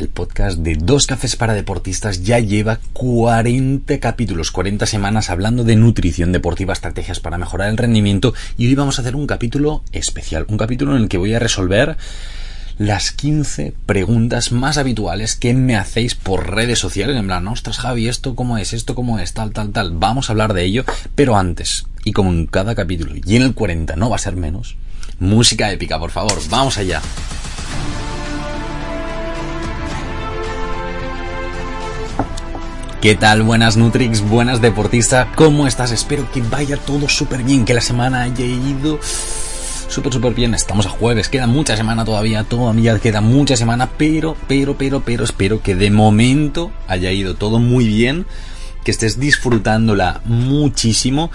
el podcast de Dos Cafés para Deportistas ya lleva 40 capítulos, 40 semanas hablando de nutrición deportiva, estrategias para mejorar el rendimiento y hoy vamos a hacer un capítulo especial, un capítulo en el que voy a resolver las 15 preguntas más habituales que me hacéis por redes sociales. En plan, ostras, Javi, esto cómo es, esto cómo es, tal, tal, tal. Vamos a hablar de ello, pero antes, y como en cada capítulo, y en el 40 no va a ser menos, música épica, por favor, vamos allá. ¿Qué tal? Buenas Nutrix, buenas deportistas, ¿cómo estás? Espero que vaya todo súper bien, que la semana haya ido súper, súper bien. Estamos a jueves, queda mucha semana todavía, todavía queda mucha semana, pero, pero, pero, pero espero que de momento haya ido todo muy bien que estés disfrutándola muchísimo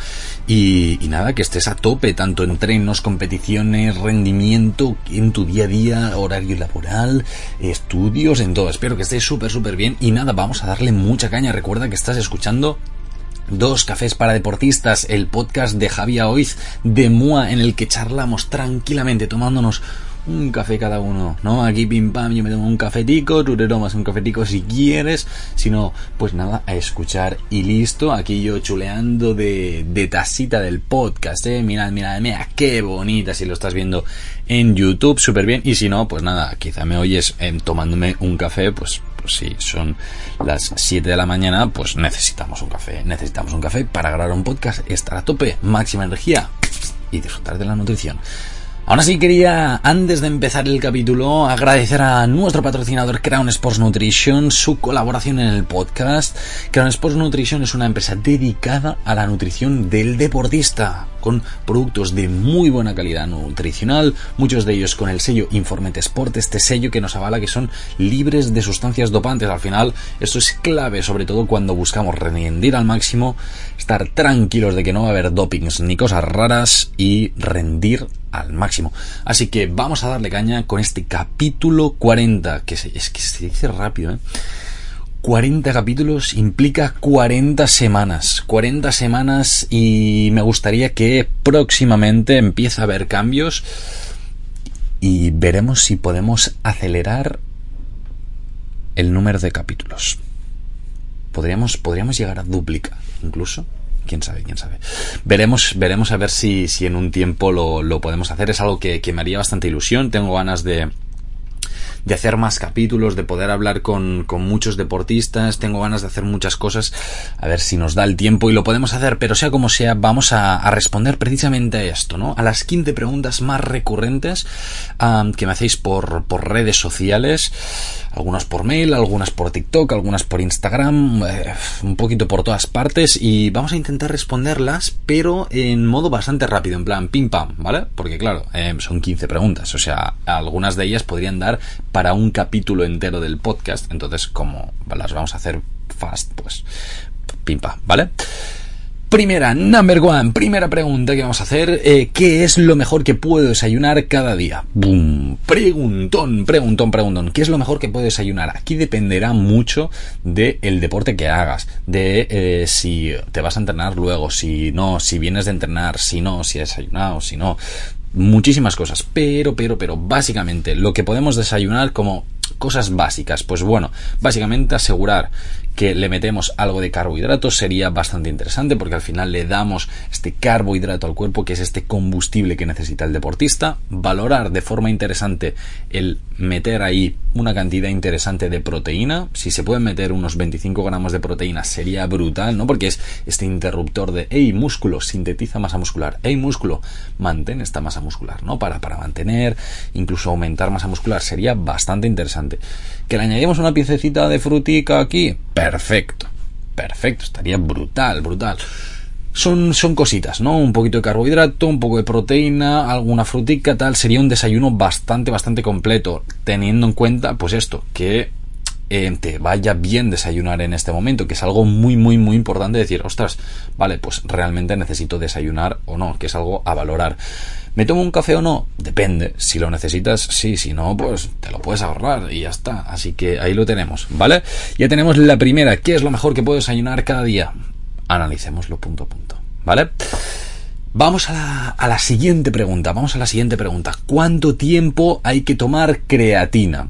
y, nada, que estés a tope, tanto en entrenos, competiciones, rendimiento, en tu día a día, horario laboral, estudios, en todo. Espero que estés súper, súper bien y nada, vamos a darle mucha caña. Recuerda que estás escuchando Dos cafés para deportistas, el podcast de Javier Oiz de MUA en el que charlamos tranquilamente tomándonos un café cada uno, ¿no? Aquí pim pam, yo me tomo un cafetico, tú te tomas un cafetico si quieres, si no, pues nada, a escuchar y listo. Aquí yo chuleando de, de tacita del podcast, ¿eh? Mirad, mirad, mira, qué bonita si lo estás viendo en YouTube, súper bien. Y si no, pues nada, quizá me oyes eh, tomándome un café, pues pues si son las 7 de la mañana, pues necesitamos un café. Necesitamos un café para grabar un podcast, estar a tope, máxima energía y disfrutar de la nutrición. Ahora sí quería, antes de empezar el capítulo, agradecer a nuestro patrocinador Crown Sports Nutrition su colaboración en el podcast. Crown Sports Nutrition es una empresa dedicada a la nutrición del deportista, con productos de muy buena calidad nutricional, muchos de ellos con el sello Informete Sport, este sello que nos avala que son libres de sustancias dopantes. Al final, esto es clave, sobre todo cuando buscamos rendir al máximo, estar tranquilos de que no va a haber dopings ni cosas raras y rendir al máximo. Así que vamos a darle caña con este capítulo 40, que es que se dice rápido, ¿eh? 40 capítulos implica 40 semanas. 40 semanas y me gustaría que próximamente empiece a haber cambios y veremos si podemos acelerar el número de capítulos. Podríamos, podríamos llegar a duplicar incluso quién sabe, quién sabe. Veremos, veremos a ver si, si en un tiempo lo, lo podemos hacer. Es algo que, que me haría bastante ilusión. Tengo ganas de, de hacer más capítulos, de poder hablar con, con, muchos deportistas, tengo ganas de hacer muchas cosas, a ver si nos da el tiempo y lo podemos hacer, pero sea como sea, vamos a, responder precisamente a esto, ¿no? A las 15 preguntas más recurrentes que me hacéis por, por redes sociales, algunas por mail, algunas por TikTok, algunas por Instagram, eh, un poquito por todas partes y vamos a intentar responderlas, pero en modo bastante rápido, en plan pim pam, ¿vale? Porque claro, eh, son 15 preguntas, o sea, algunas de ellas podrían dar para un capítulo entero del podcast, entonces como las vamos a hacer fast, pues pim pam, ¿vale? Primera, number one, primera pregunta que vamos a hacer, eh, ¿qué es lo mejor que puedo desayunar cada día? ¡Bum! Preguntón, preguntón, preguntón, ¿qué es lo mejor que puedo desayunar? Aquí dependerá mucho del deporte que hagas, de eh, si te vas a entrenar luego, si no, si vienes de entrenar, si no, si has desayunado, si no, muchísimas cosas, pero, pero, pero, básicamente lo que podemos desayunar como cosas básicas, pues bueno, básicamente asegurar que le metemos algo de carbohidratos sería bastante interesante porque al final le damos este carbohidrato al cuerpo que es este combustible que necesita el deportista. Valorar de forma interesante el meter ahí una cantidad interesante de proteína. Si se pueden meter unos 25 gramos de proteína sería brutal no porque es este interruptor de hey músculo sintetiza masa muscular. Hey músculo mantén esta masa muscular no para para mantener incluso aumentar masa muscular sería bastante interesante. Que le añadimos una piececita de frutica aquí perfecto, perfecto, estaría brutal, brutal. Son, son cositas, ¿no? Un poquito de carbohidrato, un poco de proteína, alguna frutica, tal. Sería un desayuno bastante, bastante completo, teniendo en cuenta, pues esto, que eh, te vaya bien desayunar en este momento, que es algo muy, muy, muy importante decir, ostras, vale, pues realmente necesito desayunar o no, que es algo a valorar. ¿Me tomo un café o no? Depende. Si lo necesitas, sí. Si no, pues te lo puedes ahorrar y ya está. Así que ahí lo tenemos, ¿vale? Ya tenemos la primera. ¿Qué es lo mejor que puedo desayunar cada día? Analicémoslo punto a punto, ¿vale? Vamos a la, a la siguiente pregunta. Vamos a la siguiente pregunta. ¿Cuánto tiempo hay que tomar creatina?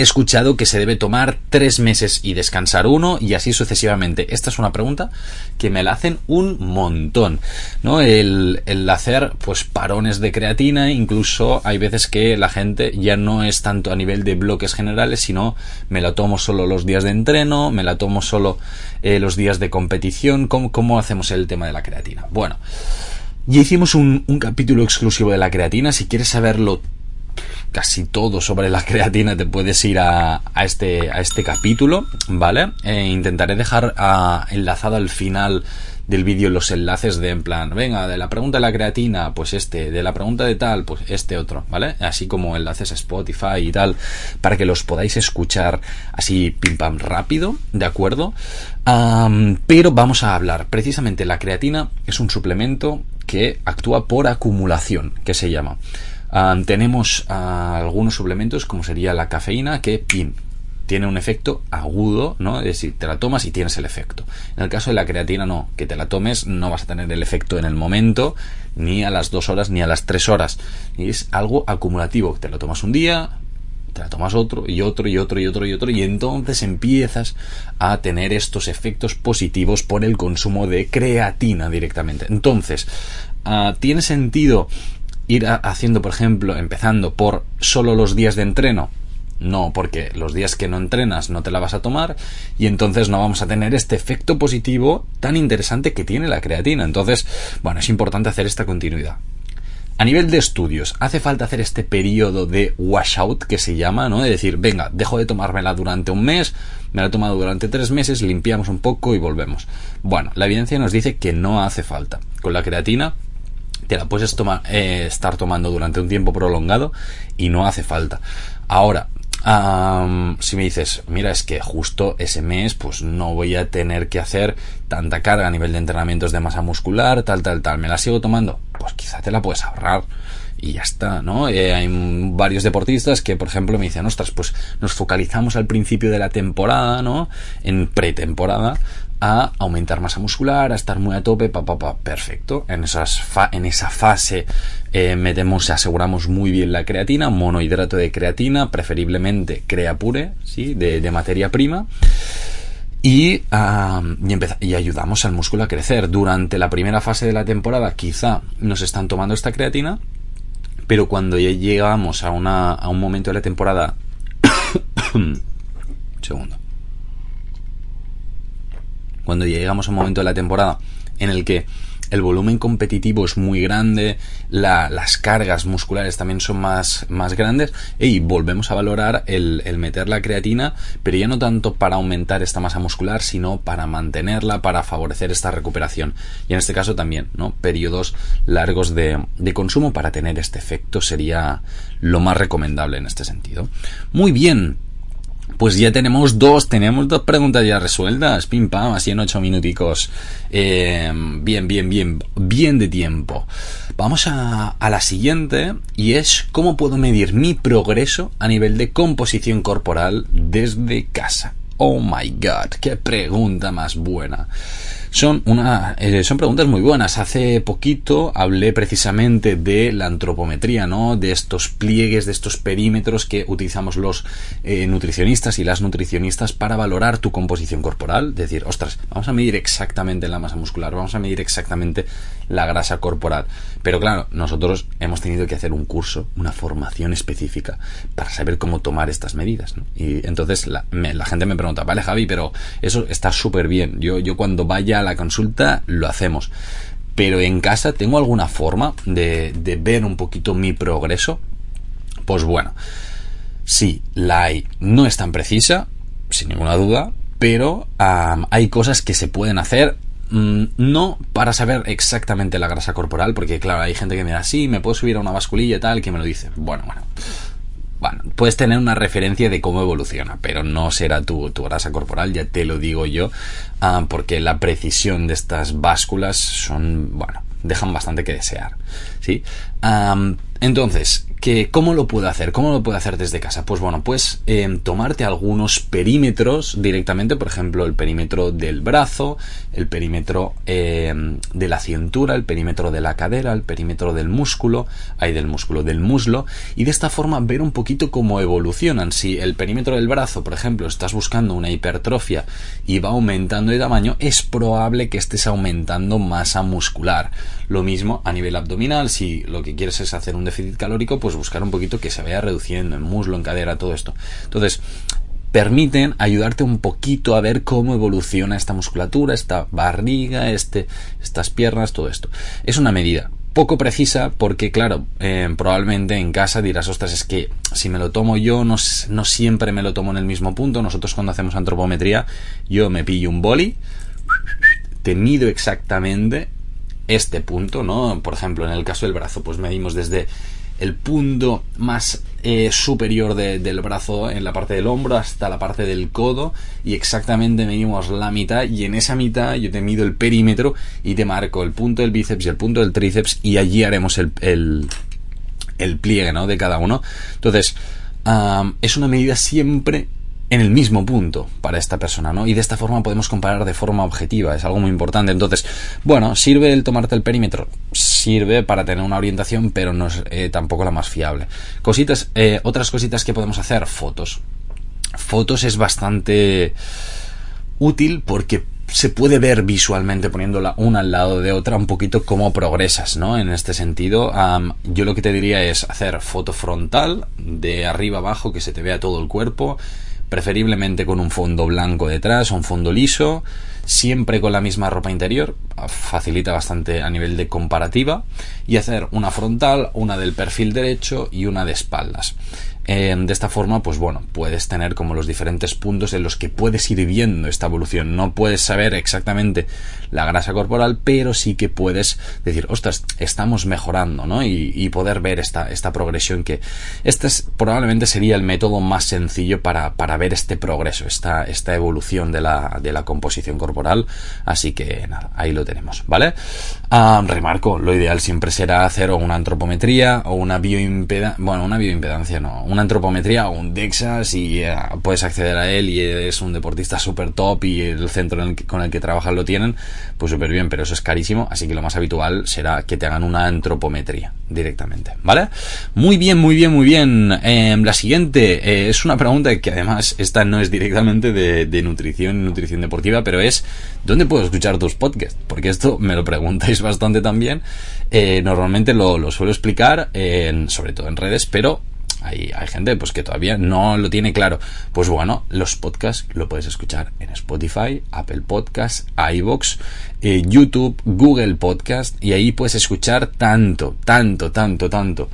He escuchado que se debe tomar tres meses y descansar uno y así sucesivamente. Esta es una pregunta que me la hacen un montón, ¿no? El, hacer pues parones de creatina, incluso hay veces que la gente ya no es tanto a nivel de bloques generales, sino me la tomo solo los días de entreno, me la tomo solo eh, los días de competición, ¿Cómo, ¿cómo hacemos el tema de la creatina? Bueno, ya hicimos un, un capítulo exclusivo de la creatina, si quieres saberlo casi todo sobre la creatina te puedes ir a, este, a este capítulo, ¿vale? E intentaré dejar uh, enlazado al final del vídeo los enlaces de en plan, venga, de la pregunta de la creatina, pues este, de la pregunta de tal, pues este otro, ¿vale? Así como enlaces a Spotify y tal, para que los podáis escuchar así pim pam rápido, ¿de acuerdo? Pero vamos a hablar, precisamente la creatina es un suplemento que actúa por acumulación, que se llama. Um, tenemos uh, algunos suplementos como sería la cafeína que tiene un efecto agudo, ¿no? Es decir, te la tomas y tienes el efecto. En el caso de la creatina no, que te la tomes no vas a tener el efecto en el momento, ni a las dos horas, ni a las tres horas. Y es algo acumulativo, te lo tomas un día, te la tomas otro y otro y otro y otro y otro y entonces empiezas a tener estos efectos positivos por el consumo de creatina directamente. Entonces, uh, ¿tiene sentido ir haciendo, por ejemplo, empezando por solo los días de entreno? No, porque los días que no entrenas no te la vas a tomar y entonces no vamos a tener este efecto positivo tan interesante que tiene la creatina. Entonces, bueno, es importante hacer esta continuidad. A nivel de estudios, hace falta hacer este periodo de washout que se llama, ¿no? De decir, venga, dejo de tomármela durante un mes, me la he tomado durante tres meses, limpiamos un poco y volvemos. Bueno, la evidencia nos dice que no hace falta. Con la creatina te la puedes tomar, eh, estar tomando durante un tiempo prolongado y no hace falta. Ahora, si me dices, mira, es que justo ese mes, pues no voy a tener que hacer tanta carga a nivel de entrenamientos de masa muscular, tal, tal, tal, ¿me la sigo tomando? Pues quizá te la puedes ahorrar y ya está, ¿no? Eh, hay varios deportistas que, por ejemplo, me dicen, ostras, pues nos focalizamos al principio de la temporada, ¿no? En pretemporada, a aumentar masa muscular, a estar muy a tope, pa, pa, pa, perfecto. En, esas en esa fase eh, metemos, aseguramos muy bien la creatina, monohidrato de creatina, preferiblemente crea pure, ¿sí? De, materia prima. Y, y, ayudamos al músculo a crecer. Durante la primera fase de la temporada quizá nos están tomando esta creatina, pero cuando ya llegamos a, una, a un momento de la temporada... segundo cuando llegamos a un momento de la temporada en el que el volumen competitivo es muy grande, la, las cargas musculares también son más, más grandes, y volvemos a valorar el, meter la creatina, pero ya no tanto para aumentar esta masa muscular, sino para mantenerla, para favorecer esta recuperación. Y en este caso también, ¿no? Periodos largos de consumo para tener este efecto sería lo más recomendable en este sentido. Muy bien, pues ya tenemos dos, tenemos dos preguntas ya resueltas, pim pam, así en ocho minuticos. Eh, bien, bien, bien, bien de tiempo. Vamos a, a la siguiente y es cómo puedo medir mi progreso a nivel de composición corporal desde casa. Oh my god, qué pregunta más buena. Son, una, eh, son preguntas muy buenas. Hace poquito hablé precisamente de la antropometría, ¿no? De estos pliegues, de estos perímetros que utilizamos los eh, nutricionistas y las nutricionistas para valorar tu composición corporal. Decir, ostras, vamos a medir exactamente la masa muscular, vamos a medir exactamente la grasa corporal. Pero claro, nosotros hemos tenido que hacer un curso, una formación específica para saber cómo tomar estas medidas. Y entonces la, me, la, gente me pregunta, vale Javi, pero eso está súper bien. Yo, yo cuando vaya a la consulta lo hacemos. Pero en casa tengo alguna forma de, de ver un poquito mi progreso. Pues bueno, sí, la hay. No es tan precisa, sin ninguna duda, pero hay cosas que se pueden hacer no para saber exactamente la grasa corporal, porque claro, hay gente que me da, sí, me puedo subir a una basculilla y tal, que me lo dice. Bueno, bueno. Bueno, puedes tener una referencia de cómo evoluciona, pero no será tu, tu grasa corporal, ya te lo digo yo, uh, porque la precisión de estas básculas son, bueno, dejan bastante que desear. ¿Sí? entonces, que, ¿cómo lo puedo hacer? ¿Cómo lo puedo hacer desde casa? Pues bueno, pues em, tomarte algunos perímetros directamente, por ejemplo, el perímetro del brazo, el perímetro em, de la cintura, el perímetro de la cadera, el perímetro del músculo, hay del músculo, del muslo, y de esta forma ver un poquito cómo evolucionan. Si el perímetro del brazo, por ejemplo, estás buscando una hipertrofia y va aumentando de tamaño, es probable que estés aumentando masa muscular. Lo mismo a nivel abdominal, si lo que quieres es hacer un déficit calórico, pues buscar un poquito que se vaya reduciendo en muslo, en cadera, todo esto. Entonces, permiten ayudarte un poquito a ver cómo evoluciona esta musculatura, esta barriga, este, estas piernas, todo esto. Es una medida poco precisa porque, claro, eh, probablemente en casa dirás, ostras, es que si me lo tomo yo, no, no siempre me lo tomo en el mismo punto. Nosotros cuando hacemos antropometría, yo me pillo un boli, te mido exactamente este punto, ¿no? Por ejemplo, en el caso del brazo, pues medimos desde el punto más eh, superior del brazo en la parte del hombro hasta la parte del codo y exactamente medimos la mitad y en esa mitad yo te mido el perímetro y te marco el punto del bíceps y el punto del tríceps y allí haremos el, el, pliegue ¿no? de cada uno. Entonces, es una medida siempre en el mismo punto para esta persona, ¿no? Y de esta forma podemos comparar de forma objetiva, es algo muy importante. Entonces, bueno, ¿sirve el tomarte el perímetro? Sirve para tener una orientación, pero no es eh, tampoco la más fiable. Cositas, eh, otras cositas que podemos hacer, fotos. Fotos es bastante útil porque se puede ver visualmente poniéndola una al lado de otra un poquito cómo progresas, ¿no? En este sentido, yo lo que te diría es hacer foto frontal, de arriba abajo, que se te vea todo el cuerpo, preferiblemente con un fondo blanco detrás o un fondo liso, siempre con la misma ropa interior, facilita bastante a nivel de comparativa, y hacer una frontal, una del perfil derecho y una de espaldas. Eh, de esta forma, pues bueno, puedes tener como los diferentes puntos en los que puedes ir viendo esta evolución. No puedes saber exactamente la grasa corporal, pero sí que puedes decir, ostras, estamos mejorando, ¿no? Y, poder ver esta, esta progresión que este es, probablemente sería el método más sencillo para, para ver este progreso, esta, esta evolución de la, de la composición corporal. Así que nada, ahí lo tenemos, ¿vale? Ah, remarco, lo ideal siempre será hacer una antropometría o una bioimpedancia, bueno, una bioimpedancia no, una antropometría o un DEXA si eh, puedes acceder a él y eres un deportista super top y el centro con el que trabajas lo tienen, pues súper bien, pero eso es carísimo, así que lo más habitual será que te hagan una antropometría directamente, ¿vale? Muy bien, muy bien, muy bien. Em, la siguiente eh, es una pregunta que además esta no es directamente de, de nutrición, nutrición deportiva, pero es ¿dónde puedo escuchar tus podcasts? Porque esto me lo preguntáis bastante también. Eh, normalmente lo, lo, suelo explicar, sobre todo en redes, pero hay, hay gente pues que todavía no lo tiene claro. Pues bueno, los podcasts lo puedes escuchar en Spotify, Apple Podcasts, iVoox, eh, YouTube, Google Podcast y ahí puedes escuchar tanto, tanto, tanto, tanto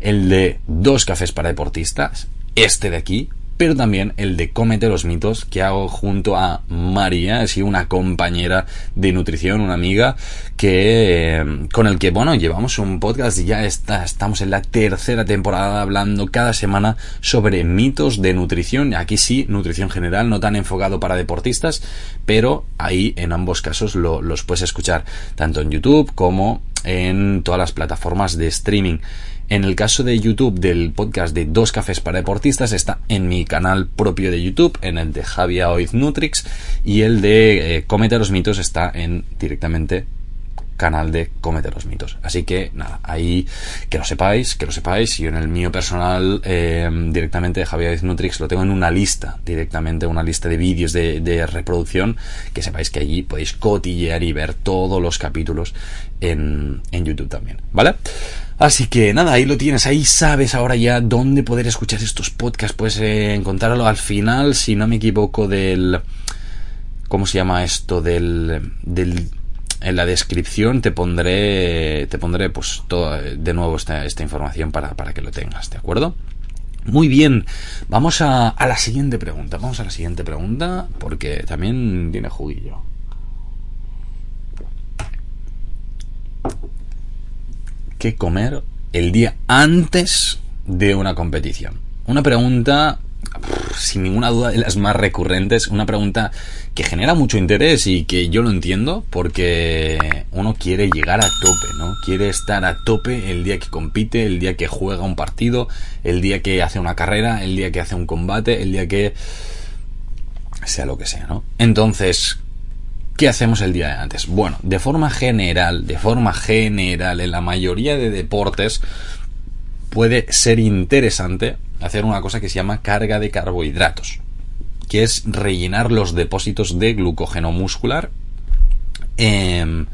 el de dos cafés para deportistas, este de aquí, pero también el de Cómete los mitos que hago junto a María, así una compañera de nutrición, una amiga que eh, con el que bueno, llevamos un podcast y ya está, estamos en la tercera temporada hablando cada semana sobre mitos de nutrición, aquí sí, nutrición general, no tan enfocado para deportistas, pero ahí en ambos casos los puedes escuchar tanto en YouTube como en todas las plataformas de streaming. En el caso de YouTube del podcast de Dos Cafés para Deportistas está en mi canal propio de YouTube, en el de Javier Oiz Nutrix, y el de eh, Comete los Mitos está en directamente canal de Comete los Mitos. Así que nada, ahí que lo sepáis, que lo sepáis. Yo en el mío personal eh, directamente de Javier Nutrix lo tengo en una lista, directamente una lista de vídeos de, de, reproducción, que sepáis que allí podéis cotillear y ver todos los capítulos en, en YouTube también, ¿vale? Así que nada, ahí lo tienes, ahí sabes ahora ya dónde poder escuchar estos podcasts. Puedes eh, encontrarlo al final, si no me equivoco, del... ¿Cómo se llama esto? Del... del en la descripción te pondré, te pondré pues todo, de nuevo esta, esta información para, para que lo tengas, ¿de acuerdo? Muy bien, vamos a, a la siguiente pregunta. Vamos a la siguiente pregunta porque también tiene juguillo. qué comer el día antes de una competición. Una pregunta sin ninguna duda de las más recurrentes, una pregunta que genera mucho interés y que yo lo entiendo porque uno quiere llegar a tope, ¿no? Quiere estar a tope el día que compite, el día que juega un partido, el día que hace una carrera, el día que hace un combate, el día que sea lo que sea, ¿no? Entonces, ¿qué hacemos el día de antes? Bueno, de forma general, de forma general, en la mayoría de deportes puede ser interesante hacer una cosa que se llama carga de carbohidratos, que es rellenar los depósitos de glucógeno muscular em,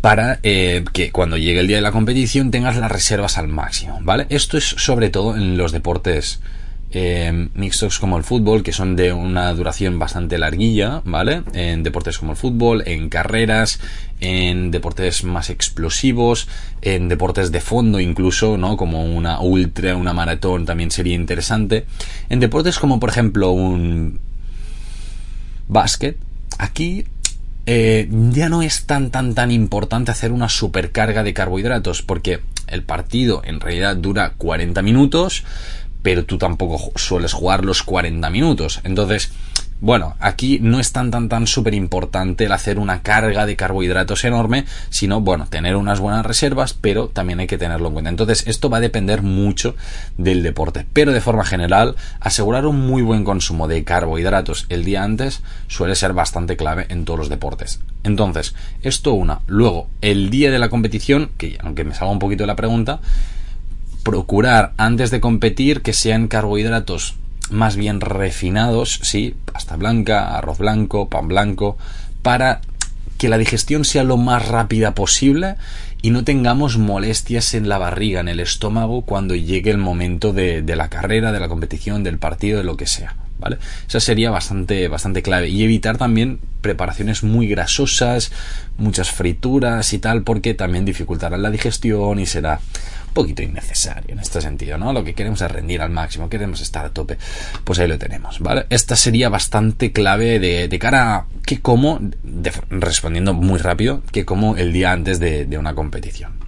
para eh, que cuando llegue el día de la competición tengas las reservas al máximo, ¿vale? Esto es sobre todo en los deportes eh, mixtos como el fútbol, que son de una duración bastante larguilla, ¿vale? En deportes como el fútbol, en carreras, en deportes más explosivos, en deportes de fondo incluso, ¿no? Como una ultra, una maratón también sería interesante. En deportes como por ejemplo un básquet, aquí eh, ya no es tan tan tan importante hacer una supercarga de carbohidratos porque el partido en realidad dura 40 minutos pero tú tampoco sueles jugar los 40 minutos. Entonces, bueno, aquí no es tan tan tan súper importante el hacer una carga de carbohidratos enorme, sino, bueno, tener unas buenas reservas, pero también hay que tenerlo en cuenta. Entonces, esto va a depender mucho del deporte, pero de forma general, asegurar un muy buen consumo de carbohidratos el día antes suele ser bastante clave en todos los deportes. Entonces, esto una. Luego, el día de la competición, que aunque me salga un poquito de la pregunta, procurar antes de competir que sean carbohidratos más bien refinados, sí, pasta blanca, arroz blanco, pan blanco, para que la digestión sea lo más rápida posible y no tengamos molestias en la barriga, en el estómago, cuando llegue el momento de, la carrera, de la competición, del partido, de lo que sea. ¿Vale? Esa sería bastante, bastante clave. Y evitar también preparaciones muy grasosas, muchas frituras y tal, porque también dificultará la digestión y será poquito innecesario en este sentido, ¿no? Lo que queremos es rendir al máximo, queremos estar a tope. Pues ahí lo tenemos, ¿vale? Esta sería bastante clave de, cara a qué como, respondiendo muy rápido, que como el día antes de una competición.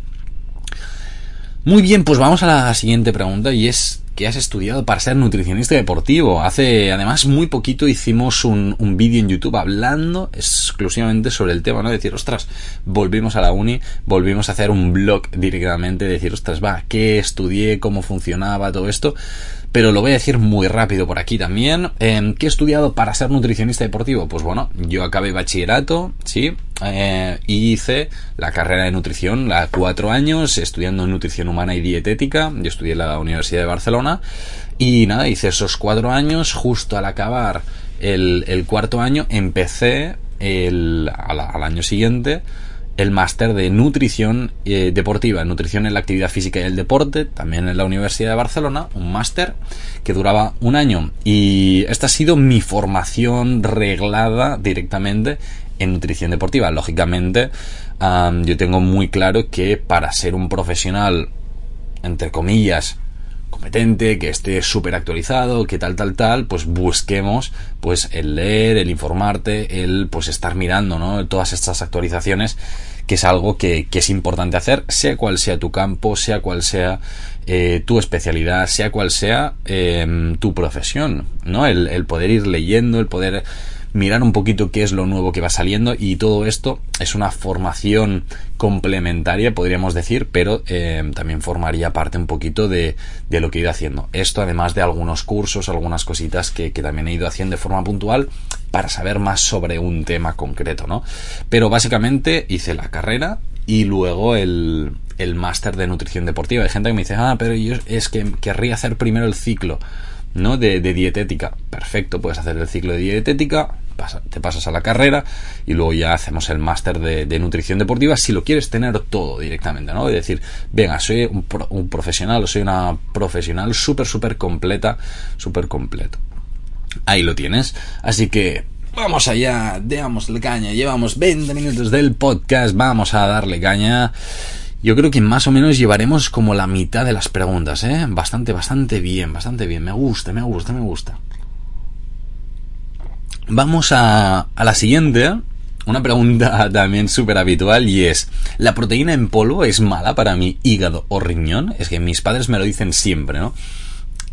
Muy bien, pues vamos a la siguiente pregunta y es que has estudiado para ser nutricionista deportivo. Hace, además, muy poquito hicimos un, un vídeo en YouTube hablando exclusivamente sobre el tema, ¿no? Decir, ostras, volvimos a la uni, volvimos a hacer un blog directamente, decir, ostras, va, ¿qué estudié? ¿Cómo funcionaba todo esto? Pero lo voy a decir muy rápido por aquí también. Eh, ¿Qué he estudiado para ser nutricionista deportivo? Pues bueno, yo acabé bachillerato, sí, eh, y hice la carrera de nutrición, la cuatro años, estudiando nutrición humana y dietética. Yo estudié en la Universidad de Barcelona y nada, hice esos cuatro años. Justo al acabar el, cuarto año, empecé el, al año siguiente el máster de nutrición eh, deportiva, nutrición en la actividad física y el deporte, también en la Universidad de Barcelona, un máster que duraba un año. Y esta ha sido mi formación reglada directamente en nutrición deportiva. Lógicamente, yo tengo muy claro que para ser un profesional, entre comillas, competente, que esté súper actualizado, que tal, tal, tal, pues busquemos pues el leer, el informarte, el pues estar mirando, ¿no? Todas estas actualizaciones, que es algo que, que es importante hacer, sea cual sea tu campo, sea cual sea eh, tu especialidad, sea cual sea em, tu profesión, ¿no? El, el poder ir leyendo, el poder mirar un poquito qué es lo nuevo que va saliendo y todo esto es una formación complementaria, podríamos decir, pero eh, también formaría parte un poquito de, de, lo que he ido haciendo. Esto además de algunos cursos, algunas cositas que, que, también he ido haciendo de forma puntual para saber más sobre un tema concreto, ¿no? Pero básicamente hice la carrera y luego el, el máster de nutrición deportiva. Hay gente que me dice, ah, pero yo es que querría hacer primero el ciclo. ¿no? De, de, dietética. Perfecto, puedes hacer el ciclo de dietética, te pasas a la carrera y luego ya hacemos el máster de, nutrición deportiva si lo quieres tener todo directamente, ¿no? Es decir, venga, soy un, un profesional soy una profesional súper, súper completa, súper completo. Ahí lo tienes. Así que vamos allá, démosle caña. Llevamos 20 minutos del podcast, vamos a darle caña. Yo creo que más o menos llevaremos como la mitad de las preguntas, ¿eh? Bastante, bastante bien, bastante bien. Me gusta, me gusta, me gusta. Vamos a, a la siguiente. Una pregunta también súper habitual y es, ¿la proteína en polvo es mala para mi hígado o riñón? Es que mis padres me lo dicen siempre, ¿no?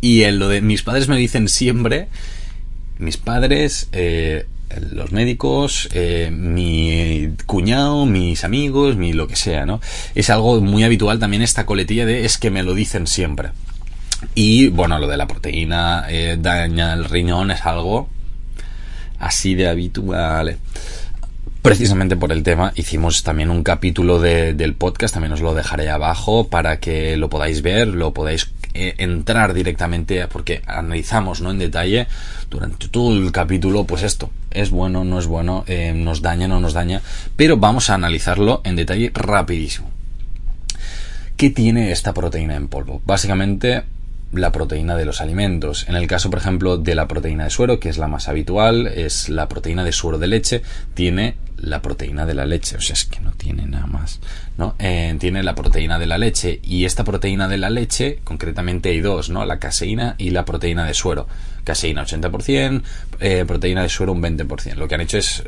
Y en lo de mis padres me dicen siempre, mis padres, eh, los médicos, eh, mi cuñado, mis amigos, mi lo que sea, ¿no? Es algo muy habitual también esta coletilla de es que me lo dicen siempre. Y bueno, lo de la proteína eh, daña el riñón es algo así de habitual. Precisamente por el tema hicimos también un capítulo del podcast, también os lo dejaré abajo para que lo podáis ver, lo podáis eh, entrar directamente porque analizamos ¿no? en detalle durante todo el capítulo pues esto es bueno no es bueno eh, nos daña no nos daña pero vamos a analizarlo en detalle rapidísimo ¿qué tiene esta proteína en polvo? básicamente la proteína de los alimentos. En el caso, por ejemplo, de la proteína de suero, que es la más habitual, es la proteína de suero de leche, tiene la proteína de la leche, o sea, es que no tiene nada más, ¿no? Eh, tiene la proteína de la leche y esta proteína de la leche, concretamente hay dos, ¿no? La caseína y la proteína de suero. Caseína 80%, eh, proteína de suero un 20%. Lo que han hecho es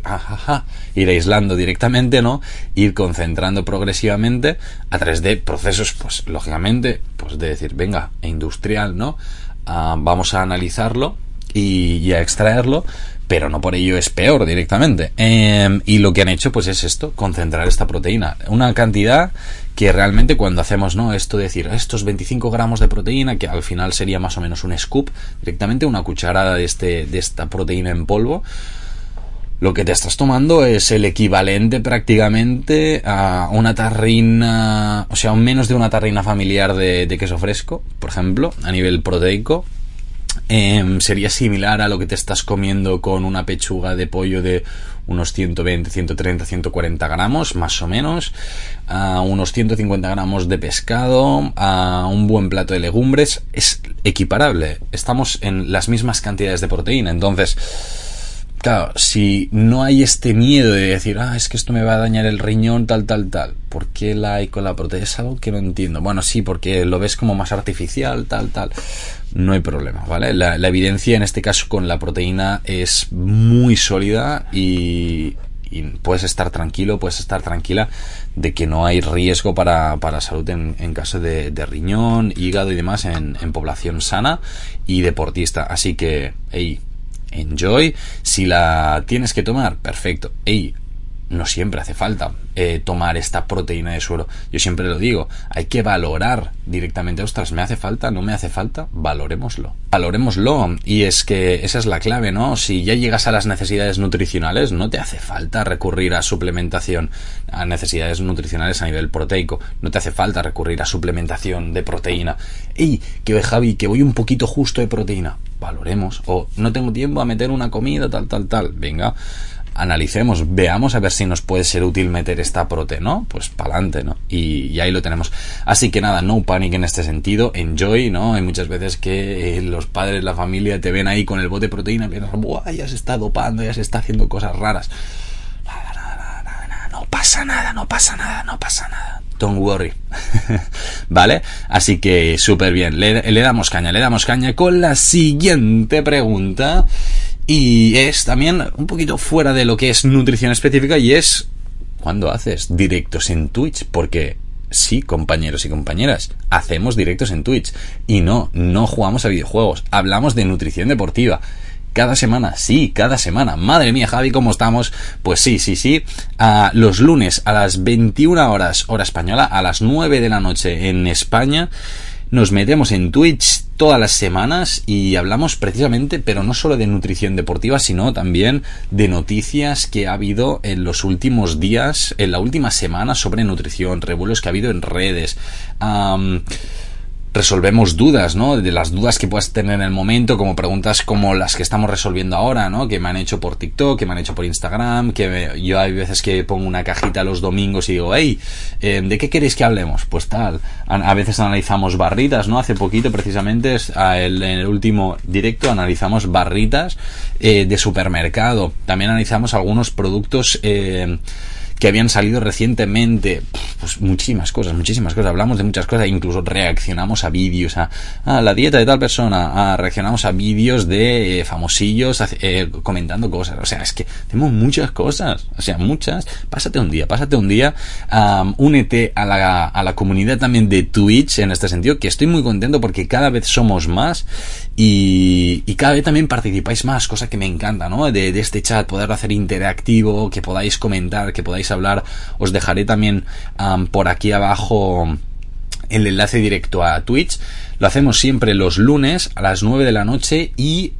ir aislando directamente, ¿no? Ir concentrando progresivamente a través de procesos, pues lógicamente, pues de decir, venga, industrial, ¿no? Ah, vamos a analizarlo y a extraerlo pero no por ello es peor directamente. Em, y lo que han hecho pues es esto, concentrar esta proteína. Una cantidad que realmente cuando hacemos no esto de decir estos 25 gramos de proteína, que al final sería más o menos un scoop, directamente una cucharada de, este, de esta proteína en polvo, lo que te estás tomando es el equivalente prácticamente a una tarrina, o sea, menos de una tarrina familiar de queso fresco, por ejemplo, a nivel proteico, Em, sería similar a lo que te estás comiendo con una pechuga de pollo de unos 120, 130, 140 gramos, más o menos, a unos 150 gramos de pescado, a un buen plato de legumbres, es equiparable. Estamos en las mismas cantidades de proteína. Entonces, claro, si no hay este miedo de decir, ah, es que esto me va a dañar el riñón, tal, tal, tal, ¿por qué la hay con la proteína? Es algo que no entiendo. Bueno, sí, porque lo ves como más artificial, tal, tal no hay problema, ¿vale? La, evidencia en este caso con la proteína es muy sólida y, puedes estar tranquilo, puedes estar tranquila de que no hay riesgo para, para salud en, caso de, riñón, hígado y demás en, en, población sana y deportista. Así que, hey, enjoy. Si la tienes que tomar, perfecto. Hey, no siempre hace falta eh, tomar esta proteína de suero. Yo siempre lo digo, hay que valorar directamente, ostras, ¿me hace falta? ¿No me hace falta? Valorémoslo. Valorémoslo. Y es que esa es la clave, ¿no? Si ya llegas a las necesidades nutricionales, no te hace falta recurrir a suplementación, a necesidades nutricionales a nivel proteico. No te hace falta recurrir a suplementación de proteína. ¡Ey! Que Javi, que voy un poquito justo de proteína. Valoremos. O no tengo tiempo a meter una comida, tal, tal, tal. Venga analicemos, veamos a ver si nos puede ser útil meter esta prote, ¿no? Pues pa'lante, ¿no? Y, ahí lo tenemos. Así que nada, no panic en este sentido, enjoy, ¿no? Hay muchas veces que eh, los padres, la familia te ven ahí con el bote de proteína y piensan, ¡buah! Ya se está dopando, ya se está haciendo cosas raras. Nada, nada, nada, nada, no pasa nada, no pasa nada, no pasa nada. Don't worry. ¿Vale? Así que súper bien. Le, damos caña, le damos caña con la siguiente pregunta. Y es también un poquito fuera de lo que es nutrición específica y es cuando haces directos en Twitch, porque sí, compañeros y compañeras, hacemos directos en Twitch y no, no jugamos a videojuegos, hablamos de nutrición deportiva. Cada semana, sí, cada semana. Madre mía, Javi, ¿cómo estamos? Pues sí, sí, sí. a los lunes a las 21 horas, hora española, a las 9 de la noche en España, nos metemos en Twitch todas las semanas y hablamos precisamente, pero no solo de nutrición deportiva, sino también de noticias que ha habido en los últimos días, en la última semana sobre nutrición, revuelos que ha habido en redes resolvemos dudas, ¿no? De las dudas que puedas tener en el momento, como preguntas como las que estamos resolviendo ahora, ¿no? Que me han hecho por TikTok, que me han hecho por Instagram, que yo hay veces que pongo una cajita los domingos y digo, hey, eh, ¿de qué queréis que hablemos? Pues tal. A, veces analizamos barritas, ¿no? Hace poquito, precisamente, en el último directo, analizamos barritas eh, de supermercado. También analizamos algunos productos eh, que habían salido recientemente, pues muchísimas cosas, muchísimas cosas, hablamos de muchas cosas, incluso reaccionamos a vídeos, a, la dieta de tal persona, a, reaccionamos a vídeos de eh, famosillos eh, comentando cosas, o sea, es que tenemos muchas cosas, o sea, muchas, pásate un día, pásate un día, únete a la, a la comunidad también de Twitch en este sentido, que estoy muy contento porque cada vez somos más y, cada vez también participáis más, cosa que me encanta, ¿no? De, de este chat, poder hacer interactivo, que podáis comentar, que podáis hablar. Os dejaré también por aquí abajo el enlace directo a Twitch. Lo hacemos siempre los lunes a las 9 de la noche y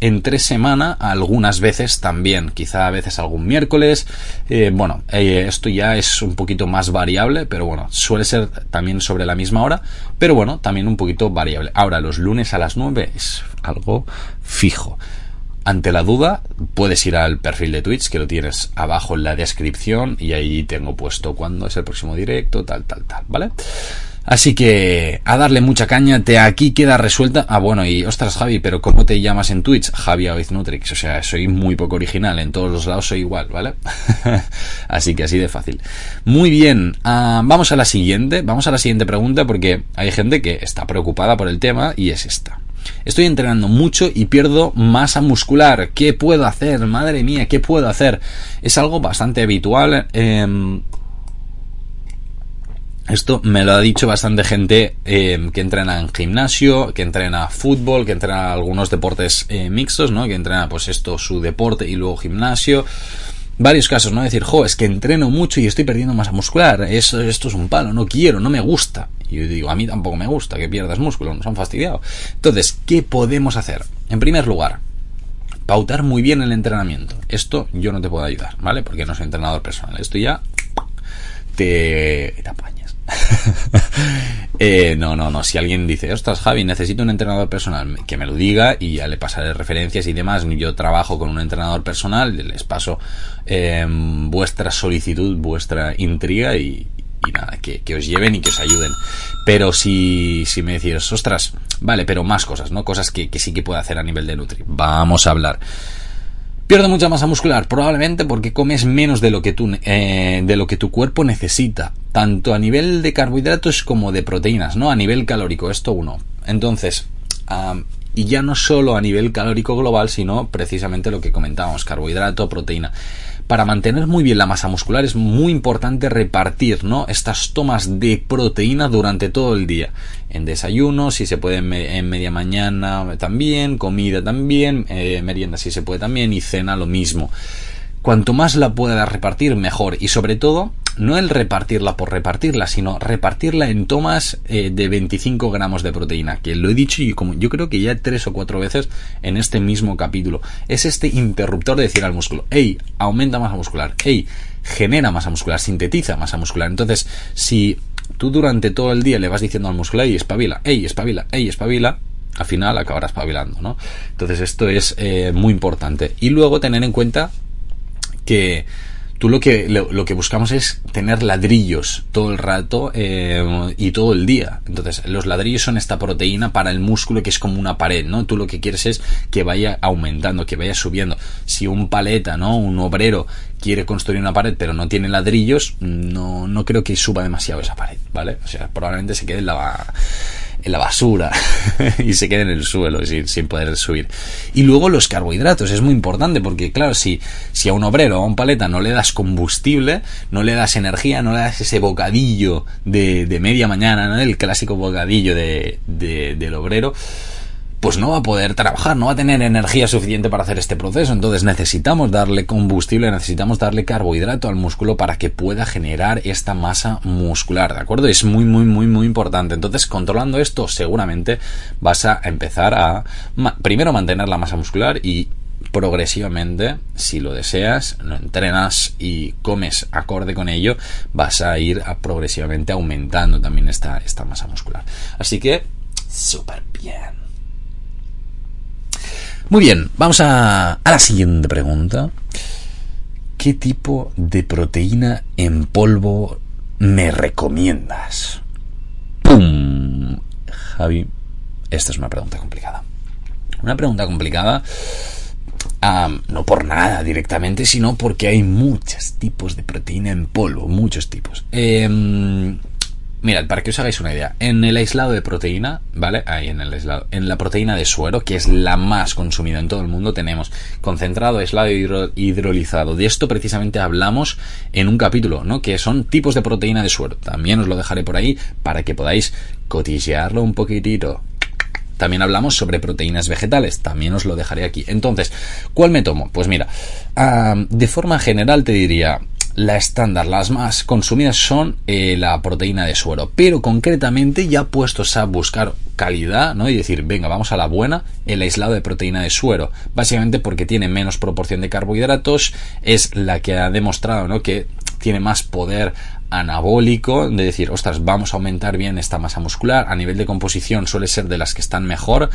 entre semana algunas veces también, quizá a veces algún miércoles. Eh, bueno, eh, esto ya es un poquito más variable, pero bueno, suele ser también sobre la misma hora, pero bueno, también un poquito variable. Ahora, los lunes a las 9 es algo fijo. Ante la duda, puedes ir al perfil de Twitch, que lo tienes abajo en la descripción, y ahí tengo puesto cuándo es el próximo directo, tal, tal, tal, ¿vale? Así que a darle mucha caña, te aquí queda resuelta. Ah, bueno, y ostras, Javi, pero ¿cómo te llamas en Twitch? Javi Nutrix. O sea, soy muy poco original, en todos los lados soy igual, ¿vale? así que así de fácil. Muy bien, ah, vamos a la siguiente, vamos a la siguiente pregunta porque hay gente que está preocupada por el tema y es esta. Estoy entrenando mucho y pierdo masa muscular. ¿Qué puedo hacer? Madre mía, ¿qué puedo hacer? Es algo bastante habitual. Eh, esto me lo ha dicho bastante gente eh, que entrena en gimnasio, que entrena fútbol, que entrena algunos deportes eh, mixtos, ¿no? Que entrena pues esto, su deporte y luego gimnasio. Varios casos, ¿no? Decir, jo, es que entreno mucho y estoy perdiendo masa muscular. Eso, esto es un palo, no quiero, no me gusta. Y yo digo, a mí tampoco me gusta que pierdas músculo, nos han fastidiado. Entonces, ¿qué podemos hacer? En primer lugar, pautar muy bien el entrenamiento. Esto yo no te puedo ayudar, ¿vale? Porque no soy entrenador personal. Esto ya te, te eh, no, no, no. Si alguien dice, ostras, Javi, necesito un entrenador personal, que me lo diga y ya le pasaré referencias y demás. Yo trabajo con un entrenador personal, les paso em, vuestra solicitud, vuestra intriga y, nada, que, os lleven y que os ayuden. Pero si, si me decís, ostras, vale, pero más cosas, ¿no? Cosas que, que sí que puedo hacer a nivel de Nutri. Vamos a hablar. Pierde mucha masa muscular, probablemente porque comes menos de lo que tu, eh, de lo que tu cuerpo necesita, tanto a nivel de carbohidratos como de proteínas, ¿no? A nivel calórico, esto uno. Entonces, y ya no solo a nivel calórico global, sino precisamente lo que comentábamos, carbohidrato, proteína para mantener muy bien la masa muscular es muy importante repartir ¿no? estas tomas de proteína durante todo el día. En desayuno, si se puede en, media mañana también, comida también, eh, merienda si se puede también y cena lo mismo. Cuanto más la pueda repartir, mejor. Y sobre todo, no el repartirla por repartirla, sino repartirla en tomas eh, de 25 gramos de proteína, que lo he dicho y como yo creo que ya tres o cuatro veces en este mismo capítulo. Es este interruptor de decir al músculo, hey, aumenta masa muscular, hey, genera masa muscular, sintetiza masa muscular. Entonces, si tú durante todo el día le vas diciendo al músculo, hey, espabila, hey, espabila, hey, espabila, al final acabarás espabilando, ¿no? Entonces esto es eh, muy importante. Y luego tener en cuenta que tú lo que, lo, que buscamos es tener ladrillos todo el rato eh, y todo el día. Entonces, los ladrillos son esta proteína para el músculo que es como una pared, ¿no? Tú lo que quieres es que vaya aumentando, que vaya subiendo. Si un paleta, ¿no? Un obrero quiere construir una pared pero no tiene ladrillos, no, no creo que suba demasiado esa pared, ¿vale? O sea, probablemente se quede en la en la basura y se quede en el suelo sin, sin, poder subir. Y luego los carbohidratos, es muy importante porque claro, si, si a un obrero o a un paleta no le das combustible, no le das energía, no le das ese bocadillo de, de media mañana, ¿no? el clásico bocadillo de, de, del obrero, pues no va a poder trabajar, no va a tener energía suficiente para hacer este proceso. Entonces necesitamos darle combustible, necesitamos darle carbohidrato al músculo para que pueda generar esta masa muscular, ¿de acuerdo? Es muy, muy, muy, muy importante. Entonces, controlando esto, seguramente vas a empezar a, primero, mantener la masa muscular y progresivamente, si lo deseas, lo entrenas y comes acorde con ello, vas a ir progresivamente aumentando también esta, esta masa muscular. Así que, súper bien. Muy bien, vamos a, a la siguiente pregunta. ¿Qué tipo de proteína en polvo me recomiendas? ¡Pum! Javi, esta es una pregunta complicada. Una pregunta complicada no por nada directamente, sino porque hay muchos tipos de proteína en polvo, muchos tipos. Eh, Mirad, para que os hagáis una idea, en el aislado de proteína, ¿vale? Ahí en el aislado, en la proteína de suero, que es la más consumida en todo el mundo, tenemos concentrado, aislado hidrolizado. De esto precisamente hablamos en un capítulo, ¿no? Que son tipos de proteína de suero. También os lo dejaré por ahí para que podáis cotillearlo un poquitito. También hablamos sobre proteínas vegetales, también os lo dejaré aquí. Entonces, ¿cuál me tomo? Pues mira, ah, de forma general te diría, la estándar, las más consumidas son eh, la proteína de suero, pero concretamente ya puestos a buscar calidad, ¿no? Y decir, venga, vamos a la buena, el aislado de proteína de suero, básicamente porque tiene menos proporción de carbohidratos, es la que ha demostrado, ¿no? Que tiene más poder anabólico, de decir, ostras, vamos a aumentar bien esta masa muscular, a nivel de composición suele ser de las que están mejor,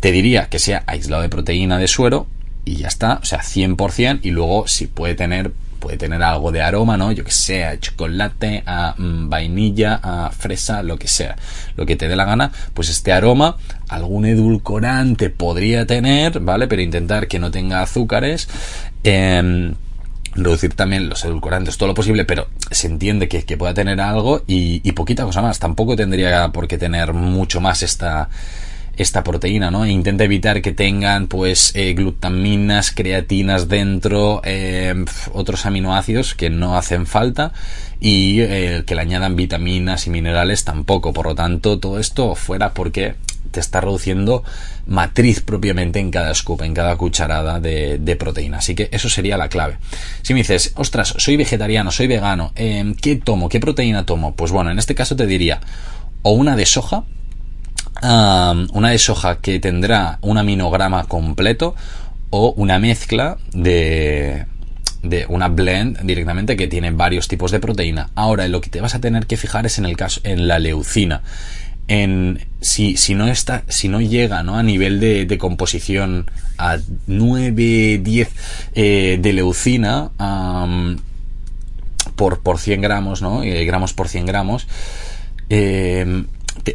te diría que sea aislado de proteína de suero, y ya está, o sea, 100%, y luego si puede tener puede tener algo de aroma, ¿no? Yo que sé, a chocolate, a mm, vainilla, a fresa, lo que sea, lo que te dé la gana, pues este aroma, algún edulcorante podría tener, ¿vale? Pero intentar que no tenga azúcares. Em, reducir también los edulcorantes todo lo posible, pero se entiende que, pueda tener algo y, y, poquita cosa más. Tampoco tendría por qué tener mucho más esta, esta proteína, ¿no? E intenta evitar que tengan, pues, eh, glutaminas, creatinas dentro, eh, otros aminoácidos que no hacen falta y eh, que le añadan vitaminas y minerales tampoco. Por lo tanto, todo esto fuera porque te está reduciendo matriz propiamente en cada scoop, en cada cucharada de, de, proteína. Así que eso sería la clave. Si me dices, ostras, soy vegetariano, soy vegano, ¿qué tomo? ¿Qué proteína tomo? Pues bueno, en este caso te diría o una de soja, una de soja que tendrá un aminograma completo o una mezcla de, de una blend directamente que tiene varios tipos de proteína. Ahora, lo que te vas a tener que fijar es en el caso, en la leucina. En si, si no está, si no llega ¿no? a nivel de, composición a 9, 10 eh, de leucina por, por 100 gramos, ¿no? Eh, gramos por 100 gramos, eh,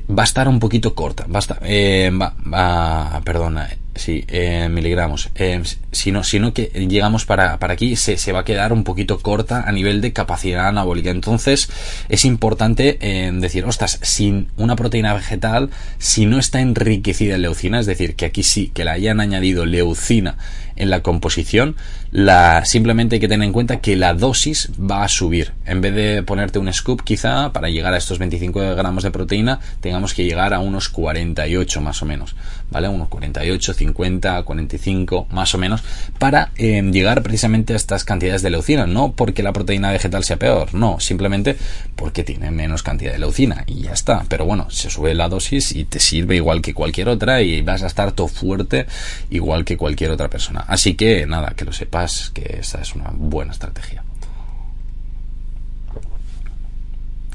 va a estar un poquito corta. Va a estar, eh, va, perdona, sí, eh, miligramos. Eh, sino, sino que llegamos para, para aquí, se, se, va a quedar un poquito corta a nivel de capacidad anabólica. Entonces, es importante eh, decir, ostras, sin una proteína vegetal, si no está enriquecida en leucina, es decir, que aquí sí, que le hayan añadido leucina en la composición, simplemente hay que tener en cuenta que la dosis va a subir. En vez de ponerte un scoop, quizá para llegar a estos 25 gramos de proteína, tengamos que llegar a unos 48 más o menos, ¿vale? Unos 48, 50, 45 más o menos, para eh, llegar precisamente a estas cantidades de leucina. No porque la proteína vegetal sea peor, no, simplemente porque tiene menos cantidad de leucina y ya está. Pero bueno, se sube la dosis y te sirve igual que cualquier otra y vas a estar todo fuerte igual que cualquier otra persona. Así que nada, que lo sepas que esa es una buena estrategia.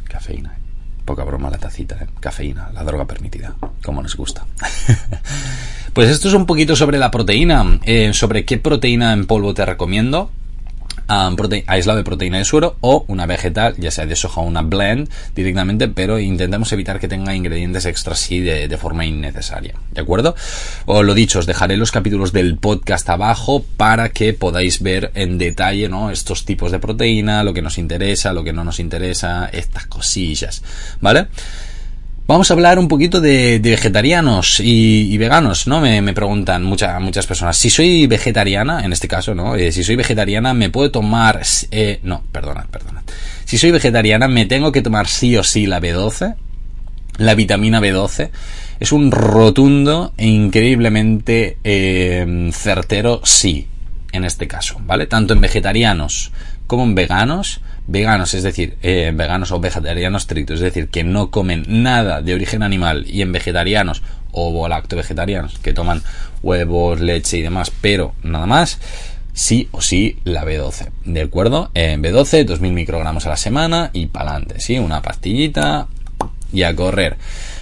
Cafeína. ¿eh? Poca broma la tacita, ¿eh? cafeína, la droga permitida, como nos gusta. pues esto es un poquito sobre la proteína, eh, sobre qué proteína en polvo te recomiendo aislado de proteína de suero o una vegetal, ya sea de soja o una blend directamente, pero intentemos evitar que tenga ingredientes extras así de, forma innecesaria. ¿De acuerdo? O lo dicho, os dejaré los capítulos del podcast abajo para que podáis ver en detalle ¿no? estos tipos de proteína, lo que nos interesa, lo que no nos interesa, estas cosillas. ¿Vale? Vamos a hablar un poquito de, vegetarianos y, veganos, ¿no? Me, preguntan muchas muchas personas. Si soy vegetariana, en este caso, ¿no? Eh, si soy vegetariana, ¿me puedo tomar... Eh, no, perdona, perdona. Si soy vegetariana, ¿me tengo que tomar sí o sí la B12? La vitamina B12. Es un rotundo e increíblemente eh, certero sí, en este caso, ¿vale? Tanto en vegetarianos como en veganos veganos, es decir, eh, veganos o vegetarianos estrictos, es decir, que no comen nada de origen animal y en vegetarianos o lacto-vegetarianos que toman huevos, leche y demás, pero nada más, sí o sí la B12, ¿de acuerdo? En B12, 2000 microgramos a la semana y pa'lante, ¿sí? Una pastillita y a correr.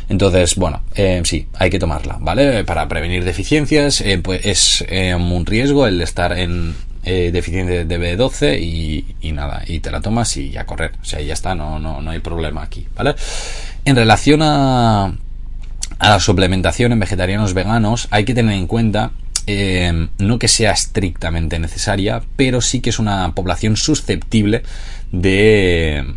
Entonces, bueno, eh, sí, hay que tomarla, ¿vale? Para prevenir deficiencias, eh, pues es un riesgo el estar en eh, deficiente de B12 y, nada, y te la tomas y a correr. O sea, ya está, no, no, no hay problema aquí, ¿vale? En relación a, a la suplementación en vegetarianos veganos, hay que tener en cuenta eh, no que sea estrictamente necesaria, pero sí que es una población susceptible de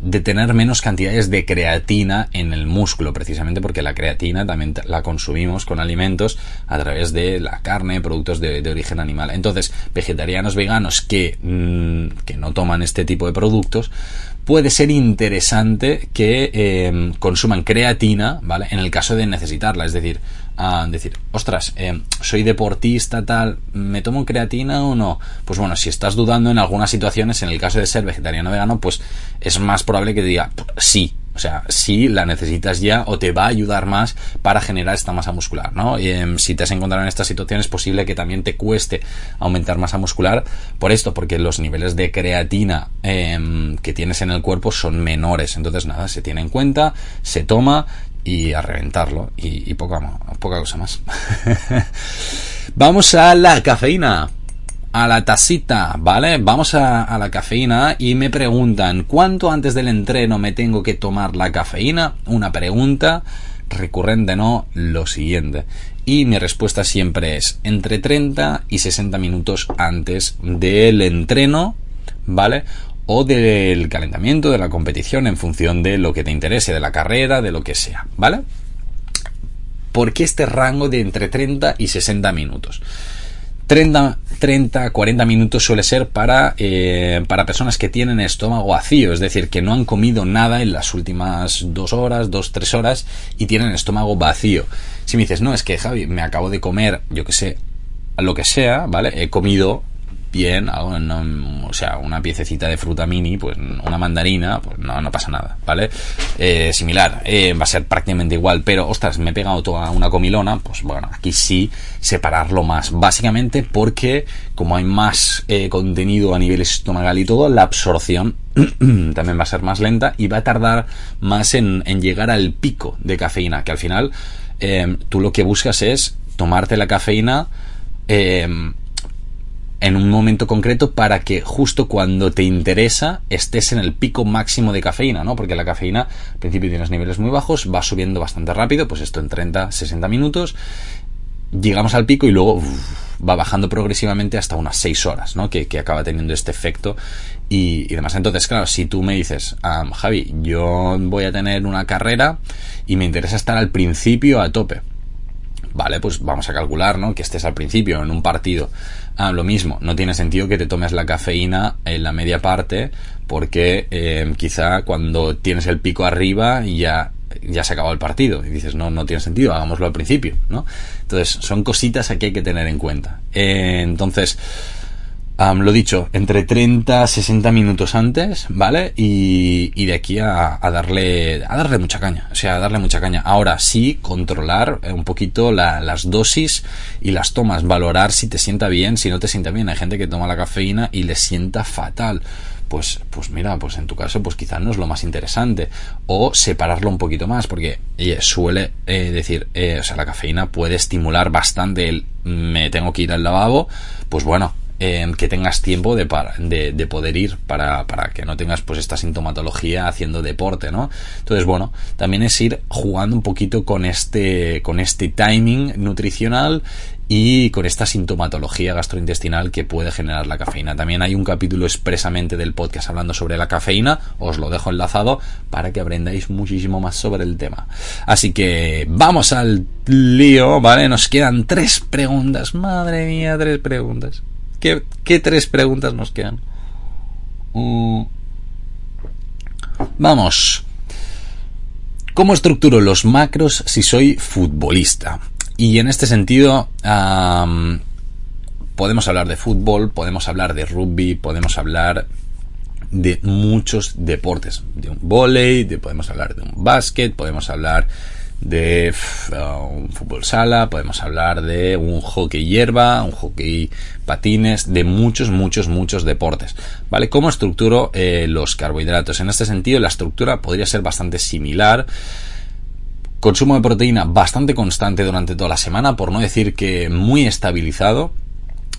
de tener menos cantidades de creatina en el músculo, precisamente porque la creatina también la consumimos con alimentos a través de la carne, productos de, origen animal. Entonces, vegetarianos veganos que, mm, que no toman este tipo de productos, puede ser interesante que eh, consuman creatina, ¿vale? En el caso de necesitarla, es decir, decir, ostras, eh, soy deportista, tal, ¿me tomo creatina o no? Pues bueno, si estás dudando en algunas situaciones, en el caso de ser vegetariano o vegano, pues es más probable que te diga sí. O sea, si la necesitas ya o te va a ayudar más para generar esta masa muscular, ¿no? Y, em, si te has encontrado en esta situación es posible que también te cueste aumentar masa muscular por esto, porque los niveles de creatina em, que tienes en el cuerpo son menores. Entonces, nada, se tiene en cuenta, se toma, y a reventarlo y, poca, poca cosa más. Vamos a la cafeína. A la tacita, ¿vale? Vamos a, la cafeína y me preguntan, ¿cuánto antes del entreno me tengo que tomar la cafeína? Una pregunta recurrente, ¿no? Lo siguiente. Y mi respuesta siempre es entre 30 y 60 minutos antes del entreno, ¿vale? o del calentamiento de la competición en función de lo que te interese, de la carrera, de lo que sea, ¿vale? ¿Por qué este rango de entre 30 y 60 minutos? 30, 30 40 minutos suele ser para, eh, para personas que tienen estómago vacío, es decir, que no han comido nada en las últimas dos horas, dos, tres horas y tienen estómago vacío. Si me dices, no, es que Javi, me acabo de comer, yo que sé, lo que sea, ¿vale? He comido bien, o sea, una piececita de fruta mini, pues una mandarina, pues no, no pasa nada, ¿vale? Eh, similar, eh, va a ser prácticamente igual, pero ostras, me he pegado toda una comilona, pues bueno, aquí sí separarlo más, básicamente porque como hay más eh, contenido a nivel estomacal y todo, la absorción también va a ser más lenta y va a tardar más en, llegar al pico de cafeína, que al final tú lo que buscas es tomarte la cafeína en un momento concreto para que justo cuando te interesa estés en el pico máximo de cafeína, ¿no? Porque la cafeína al principio tienes niveles muy bajos, va subiendo bastante rápido, pues esto en 30, 60 minutos, llegamos al pico y luego va bajando progresivamente hasta unas 6 horas, ¿no? Que, acaba teniendo este efecto y, y, demás. Entonces, claro, si tú me dices, Javi, yo voy a tener una carrera y me interesa estar al principio a tope. Vale, pues vamos a calcular, ¿no? Que estés al principio en un partido. Ah, lo mismo, no tiene sentido que te tomes la cafeína en la media parte porque eh, quizá cuando tienes el pico arriba ya ya se acabó el partido y dices no no tiene sentido hagámoslo al principio no entonces son cositas que hay que tener en cuenta. Eh, entonces lo dicho, entre 30 60 minutos antes, ¿vale? Y, y de aquí a, darle a darle mucha caña, o sea, a darle mucha caña. Ahora sí, controlar un poquito las dosis y las tomas, valorar si te sienta bien, si no te sienta bien. Hay gente que toma la cafeína y le sienta fatal. Pues, pues mira, pues en tu caso, pues quizás no es lo más interesante. O separarlo un poquito más, porque suele eh, decir, eh, o sea, la cafeína puede estimular bastante el me tengo que ir al lavabo, pues bueno, que tengas tiempo de, de, poder ir para, para, que no tengas pues esta sintomatología haciendo deporte, ¿no? Entonces, bueno, también es ir jugando un poquito con este, con este timing nutricional y con esta sintomatología gastrointestinal que puede generar la cafeína. También hay un capítulo expresamente del podcast hablando sobre la cafeína, os lo dejo enlazado para que aprendáis muchísimo más sobre el tema. Así que vamos al lío, ¿vale? Nos quedan tres preguntas, madre mía, tres preguntas. ¿Qué, tres preguntas nos quedan? Mm. Vamos. ¿Cómo estructuro los macros si soy futbolista? Y en este sentido, podemos hablar de fútbol, podemos hablar de rugby, podemos hablar de muchos deportes. De un volei, podemos hablar de un básquet, podemos hablar de un fútbol sala, podemos hablar de un hockey hierba, un hockey patines, de muchos, muchos, muchos deportes. ¿Vale? ¿Cómo estructuro eh, los carbohidratos? En este sentido, la estructura podría ser bastante similar. Consumo de proteína bastante constante durante toda la semana, por no decir que muy estabilizado.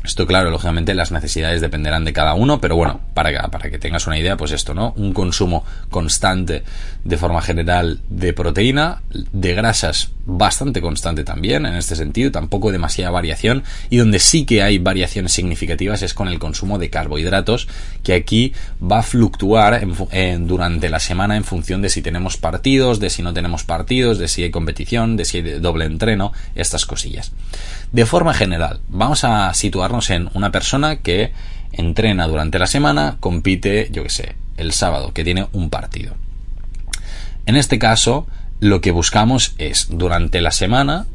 Esto, claro, lógicamente las necesidades dependerán de cada uno, pero bueno, para, para que tengas una idea, pues esto, ¿no? Un consumo constante de forma general de proteína, de grasas bastante constante también, en este sentido, tampoco demasiada variación, y donde sí que hay variaciones significativas es con el consumo de carbohidratos, que aquí va a fluctuar durante la semana en función de si tenemos partidos, de si no tenemos partidos, de si hay competición, de si hay doble entreno, estas cosillas. De forma general, vamos a en una persona que entrena durante la semana, compite, yo que sé, el sábado, que tiene un partido. En este caso, lo que buscamos es durante la semana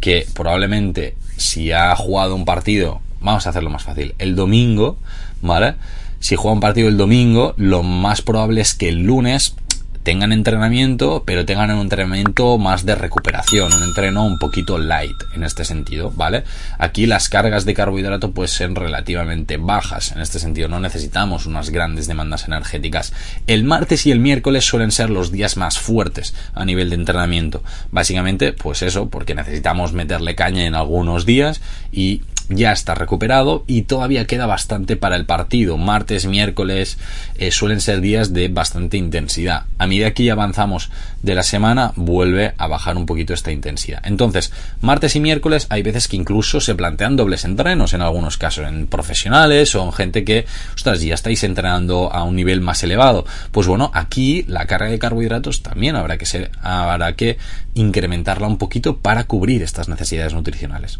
que probablemente si ha jugado un partido, vamos a hacerlo más fácil, el domingo, ¿vale? Si juega un partido el domingo, lo más probable es que el lunes tengan entrenamiento, pero tengan un entrenamiento más de recuperación, un entreno un poquito light en este sentido, ¿vale? Aquí las cargas de carbohidrato pueden ser relativamente bajas, en este sentido no necesitamos unas grandes demandas energéticas. El martes y el miércoles suelen ser los días más fuertes a nivel de entrenamiento. Básicamente, pues eso, porque necesitamos meterle caña en algunos días y ya está recuperado y todavía queda bastante para el partido. Martes, miércoles eh, suelen ser días de bastante intensidad. A medida que avanzamos de la semana vuelve a bajar un poquito esta intensidad. Entonces, martes y miércoles hay veces que incluso se plantean dobles entrenos en algunos casos, en profesionales o en gente que, ostras, ya estáis entrenando a un nivel más elevado. Pues bueno, aquí la carga de carbohidratos también habrá que ser, habrá que incrementarla un poquito para cubrir estas necesidades nutricionales.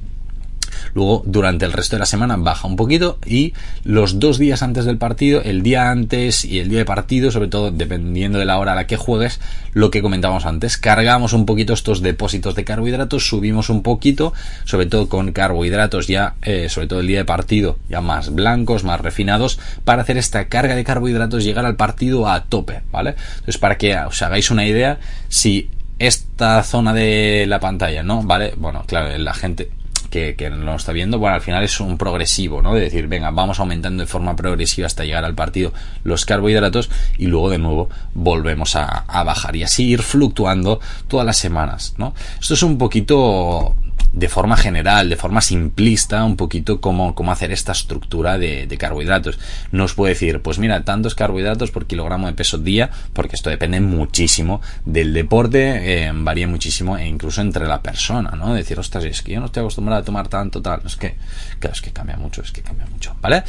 Luego, durante el resto de la semana baja un poquito y los dos días antes del partido, el día antes y el día de partido, sobre todo dependiendo de la hora a la que juegues, lo que comentábamos antes, cargamos un poquito estos depósitos de carbohidratos, subimos un poquito, sobre todo con carbohidratos ya, eh, sobre todo el día de partido, ya más blancos, más refinados, para hacer esta carga de carbohidratos llegar al partido a tope, ¿vale? Entonces, para que os hagáis una idea, si esta zona de la pantalla, ¿no? ¿Vale? Bueno, claro, la gente, que, que lo está viendo, bueno, al final es un progresivo, ¿no? De decir, venga, vamos aumentando de forma progresiva hasta llegar al partido los carbohidratos y luego de nuevo volvemos a, a bajar y así ir fluctuando todas las semanas, ¿no? Esto es un poquito de forma general, de forma simplista, un poquito cómo, cómo hacer esta estructura de, carbohidratos. No os puedo decir, pues mira, tantos carbohidratos por kilogramo de peso día, porque esto depende muchísimo del deporte, eh, varía muchísimo e incluso entre la persona, ¿no? Decir, ostras, es que yo no estoy acostumbrado a tomar tanto, tal. Es que, claro, es que cambia mucho, es que cambia mucho, ¿vale?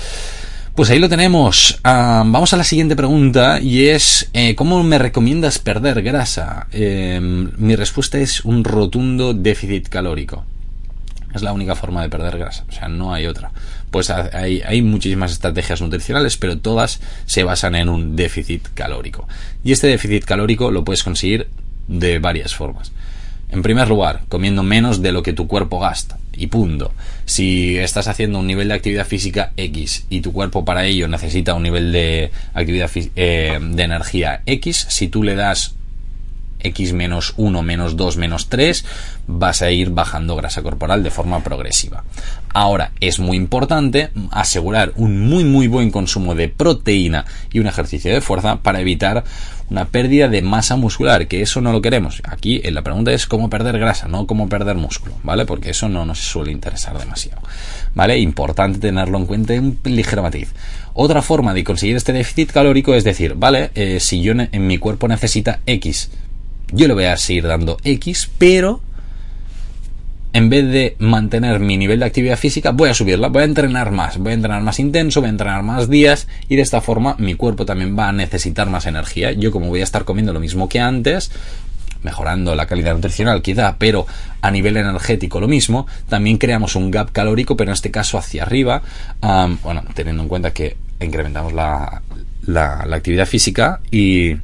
Pues ahí lo tenemos. Ah, vamos a la siguiente pregunta y es, eh, ¿cómo me recomiendas perder grasa? Eh, mi respuesta es un rotundo déficit calórico. Es la única forma de perder grasa, o sea, no hay otra. Pues hay, hay muchísimas estrategias nutricionales, pero todas se basan en un déficit calórico. Y este déficit calórico lo puedes conseguir de varias formas. En primer lugar, comiendo menos de lo que tu cuerpo gasta. Y punto. Si estás haciendo un nivel de actividad física X y tu cuerpo para ello necesita un nivel de actividad eh, de energía X, si tú le das X menos 1, menos 2, menos 3, vas a ir bajando grasa corporal de forma progresiva. Ahora, es muy importante asegurar un muy muy buen consumo de proteína y un ejercicio de fuerza para evitar una pérdida de masa muscular, que eso no lo queremos. Aquí la pregunta es cómo perder grasa, no cómo perder músculo, ¿vale? Porque eso no nos suele interesar demasiado, ¿vale? Importante tenerlo en cuenta en un ligero matiz. Otra forma de conseguir este déficit calórico es decir, ¿vale? Eh, si yo en mi cuerpo necesita X yo le voy a seguir dando X, pero en vez de mantener mi nivel de actividad física, voy a subirla, voy a entrenar más, voy a entrenar más intenso, voy a entrenar más días y de esta forma mi cuerpo también va a necesitar más energía. Yo como voy a estar comiendo lo mismo que antes, mejorando la calidad nutricional quizá, pero a nivel energético lo mismo, también creamos un gap calórico, pero en este caso hacia arriba, bueno, teniendo en cuenta que incrementamos la, la actividad física y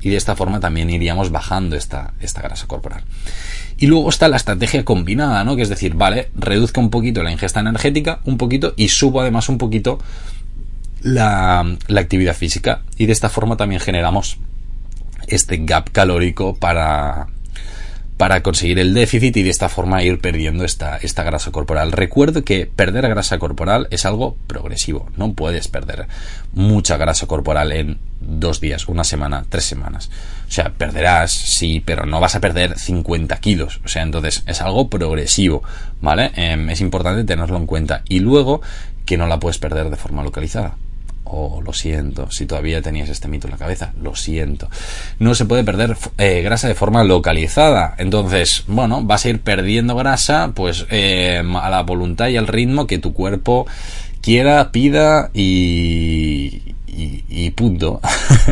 y de esta forma también iríamos bajando esta, esta grasa corporal. Y luego está la estrategia combinada, ¿no? Que es decir, vale, reduzco un poquito la ingesta energética, un poquito, y subo además un poquito la, la actividad física. Y de esta forma también generamos este gap calórico para, para conseguir el déficit y de esta forma ir perdiendo esta, esta grasa corporal. Recuerdo que perder grasa corporal es algo progresivo. No puedes perder mucha grasa corporal en dos días, una semana, tres semanas. O sea, perderás, sí, pero no vas a perder 50 kilos. O sea, entonces es algo progresivo, ¿vale? Em, es importante tenerlo en cuenta. Y luego que no la puedes perder de forma localizada oh, lo siento, si todavía tenías este mito en la cabeza, lo siento. No se puede perder eh, grasa de forma localizada. Entonces, bueno, vas a ir perdiendo grasa, pues eh, a la voluntad y al ritmo que tu cuerpo quiera, pida y, y, punto.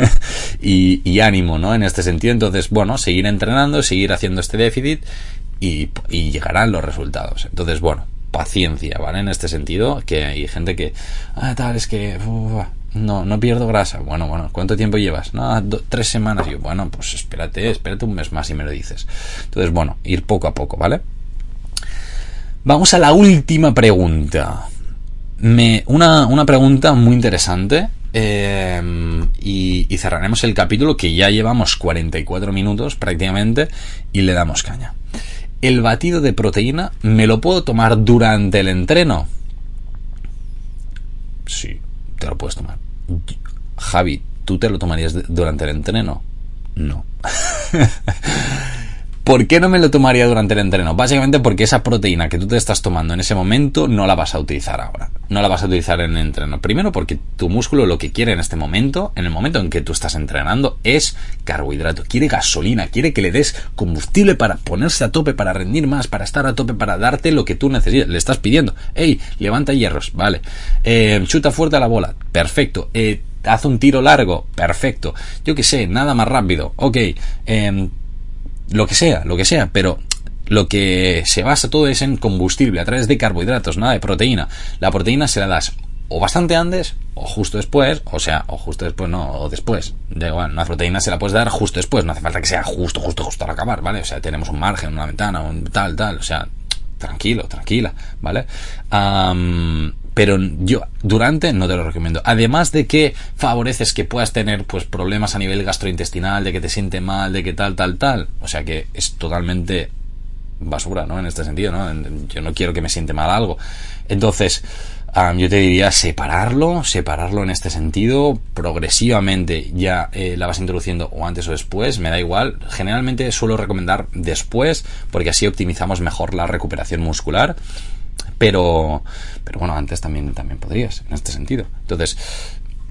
y, y, ánimo, ¿no? En este sentido. Entonces, bueno, seguir entrenando, seguir haciendo este déficit y, y llegarán los resultados. Entonces, bueno, paciencia, ¿vale? En este sentido, que hay gente que, ah, tal, es que, no, no pierdo grasa. Bueno, bueno, ¿cuánto tiempo llevas? No, tres semanas. yo, bueno, pues espérate, espérate un mes más y me lo dices. Entonces, bueno, ir poco a poco, ¿vale? Vamos a la última pregunta. Me, una, una pregunta muy interesante. Em, y, y cerraremos el capítulo que ya llevamos 44 minutos prácticamente y le damos caña el batido de proteína me lo puedo tomar durante el entreno. Sí, te lo puedes tomar. Javi, ¿tú te lo tomarías durante el entreno? No. ¿Por qué no me lo tomaría durante el entreno? Básicamente porque esa proteína que tú te estás tomando en ese momento no la vas a utilizar ahora. No la vas a utilizar en el entreno. Primero porque tu músculo lo que quiere en este momento, en el momento en que tú estás entrenando, es carbohidrato. Quiere gasolina, quiere que le des combustible para ponerse a tope, para rendir más, para estar a tope, para darte lo que tú necesitas. Le estás pidiendo. Ey, levanta hierros, vale. Eh, chuta fuerte a la bola, perfecto. Eh, haz un tiro largo, perfecto. Yo que sé, nada más rápido, ok. Eh, lo que sea, lo que sea, pero lo que se basa todo es en combustible a través de carbohidratos, nada de proteína. La proteína se la das o bastante antes o justo después, o sea, o justo después, no, o después. Da igual, una proteína se la puedes dar justo después, no hace falta que sea justo, justo, justo al acabar, ¿vale? O sea, tenemos un margen, una ventana, un tal, tal, o sea, tranquilo, tranquila, ¿vale? Pero yo durante no te lo recomiendo. Además de que favoreces que puedas tener pues problemas a nivel gastrointestinal, de que te siente mal, de que tal, tal, tal. O sea que es totalmente basura, ¿no? En este sentido, ¿no? Yo no quiero que me siente mal algo. Entonces, yo te diría separarlo, separarlo en este sentido, progresivamente ya eh, la vas introduciendo o antes o después, me da igual. Generalmente suelo recomendar después, porque así optimizamos mejor la recuperación muscular pero, pero bueno, antes también, también podrías, en este sentido. Entonces,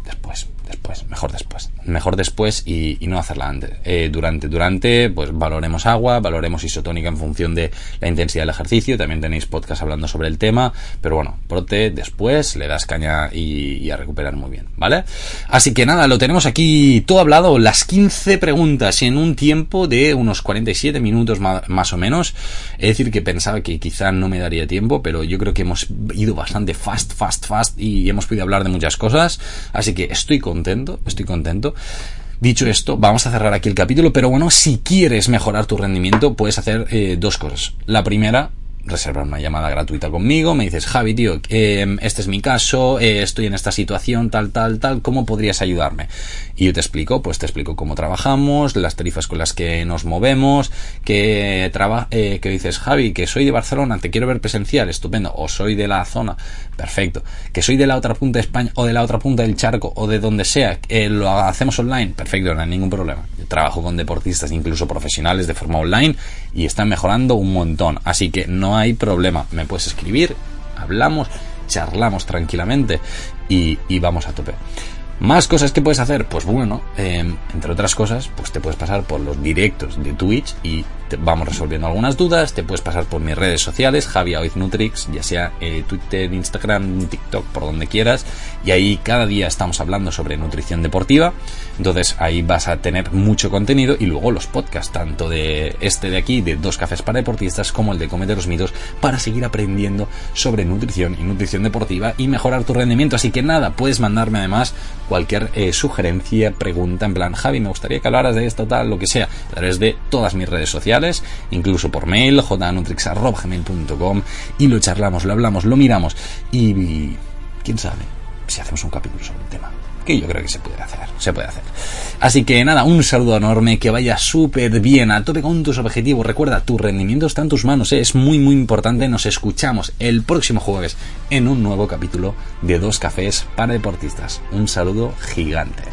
después, después, mejor después. Mejor después y, no hacerla antes. Eh, durante, durante, pues valoremos agua, valoremos isotónica en función de la intensidad del ejercicio. También tenéis podcast hablando sobre el tema. Pero bueno, prote, después le das caña y, a recuperar muy bien, ¿vale? Así que nada, lo tenemos aquí todo hablado. Las 15 preguntas en un tiempo de unos 47 minutos más, o menos. Es decir, que pensaba que quizá no me daría tiempo, pero yo creo que hemos ido bastante fast, fast, fast y hemos podido hablar de muchas cosas. Así que estoy contento, estoy contento. Dicho esto, vamos a cerrar aquí el capítulo, pero bueno, si quieres mejorar tu rendimiento, puedes hacer eh, dos cosas. La primera, reservar una llamada gratuita conmigo, me dices, Javi, tío, em, este es mi caso, eh, estoy en esta situación, tal, tal, tal, ¿cómo podrías ayudarme? Y yo te explico, pues te explico cómo trabajamos, las tarifas con las que nos movemos, que, traba eh, que dices, Javi, que soy de Barcelona, te quiero ver presencial, estupendo, o soy de la zona, perfecto, que soy de la otra punta de España, o de la otra punta del charco, o de donde sea, eh, lo hacemos online, perfecto, no hay ningún problema. Yo trabajo con deportistas, incluso profesionales de forma online, y están mejorando un montón, así que no hay problema, me puedes escribir, hablamos, charlamos tranquilamente y, y vamos a tope. Más cosas que puedes hacer, pues bueno, em, entre otras cosas, pues te puedes pasar por los directos de Twitch y vamos resolviendo algunas dudas, te puedes pasar por mis redes sociales, Javier Nutrix, ya sea eh, Twitter, Instagram, TikTok, por donde quieras, y ahí cada día estamos hablando sobre nutrición deportiva, entonces ahí vas a tener mucho contenido y luego los podcasts, tanto de este de aquí, de Dos Cafés para Deportistas, como el de Comete los Mitos, para seguir aprendiendo sobre nutrición y nutrición deportiva y mejorar tu rendimiento, así que nada, puedes mandarme además cualquier eh, sugerencia, pregunta, en plan, Javi, me gustaría que hablaras de esto, tal, lo que sea, a través de todas mis redes sociales, incluso por mail, jnutrix.com, y lo charlamos, lo hablamos, lo miramos, y, quién sabe si hacemos un capítulo sobre el tema. que yo creo que se puede hacer, se puede hacer. Así que nada, un saludo enorme, que vaya súper bien, a tope con tus objetivos. Recuerda, tu rendimiento está en tus manos, ¿eh? es muy muy importante. Nos escuchamos el próximo jueves en un nuevo capítulo de Dos Cafés para Deportistas. Un saludo gigante.